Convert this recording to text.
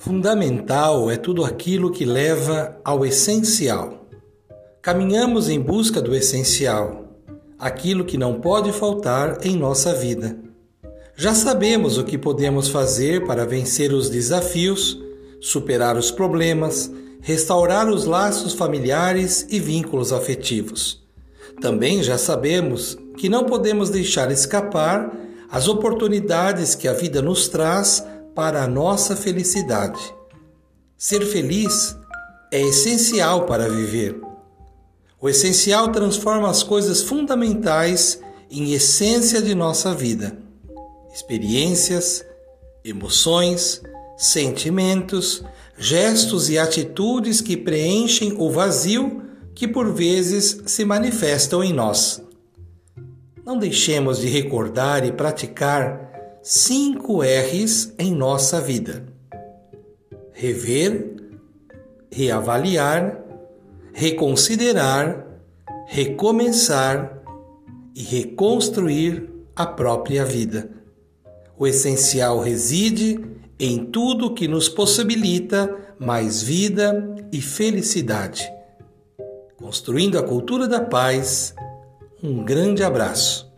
Fundamental é tudo aquilo que leva ao essencial. Caminhamos em busca do essencial, aquilo que não pode faltar em nossa vida. Já sabemos o que podemos fazer para vencer os desafios, superar os problemas, restaurar os laços familiares e vínculos afetivos. Também já sabemos que não podemos deixar escapar as oportunidades que a vida nos traz para a nossa felicidade. Ser feliz é essencial para viver. O essencial transforma as coisas fundamentais em essência de nossa vida. Experiências, emoções, sentimentos, gestos e atitudes que preenchem o vazio que por vezes se manifestam em nós. Não deixemos de recordar e praticar cinco R's em nossa vida: rever, reavaliar, reconsiderar, recomeçar e reconstruir a própria vida. O essencial reside em tudo que nos possibilita mais vida e felicidade. Construindo a cultura da paz, um grande abraço.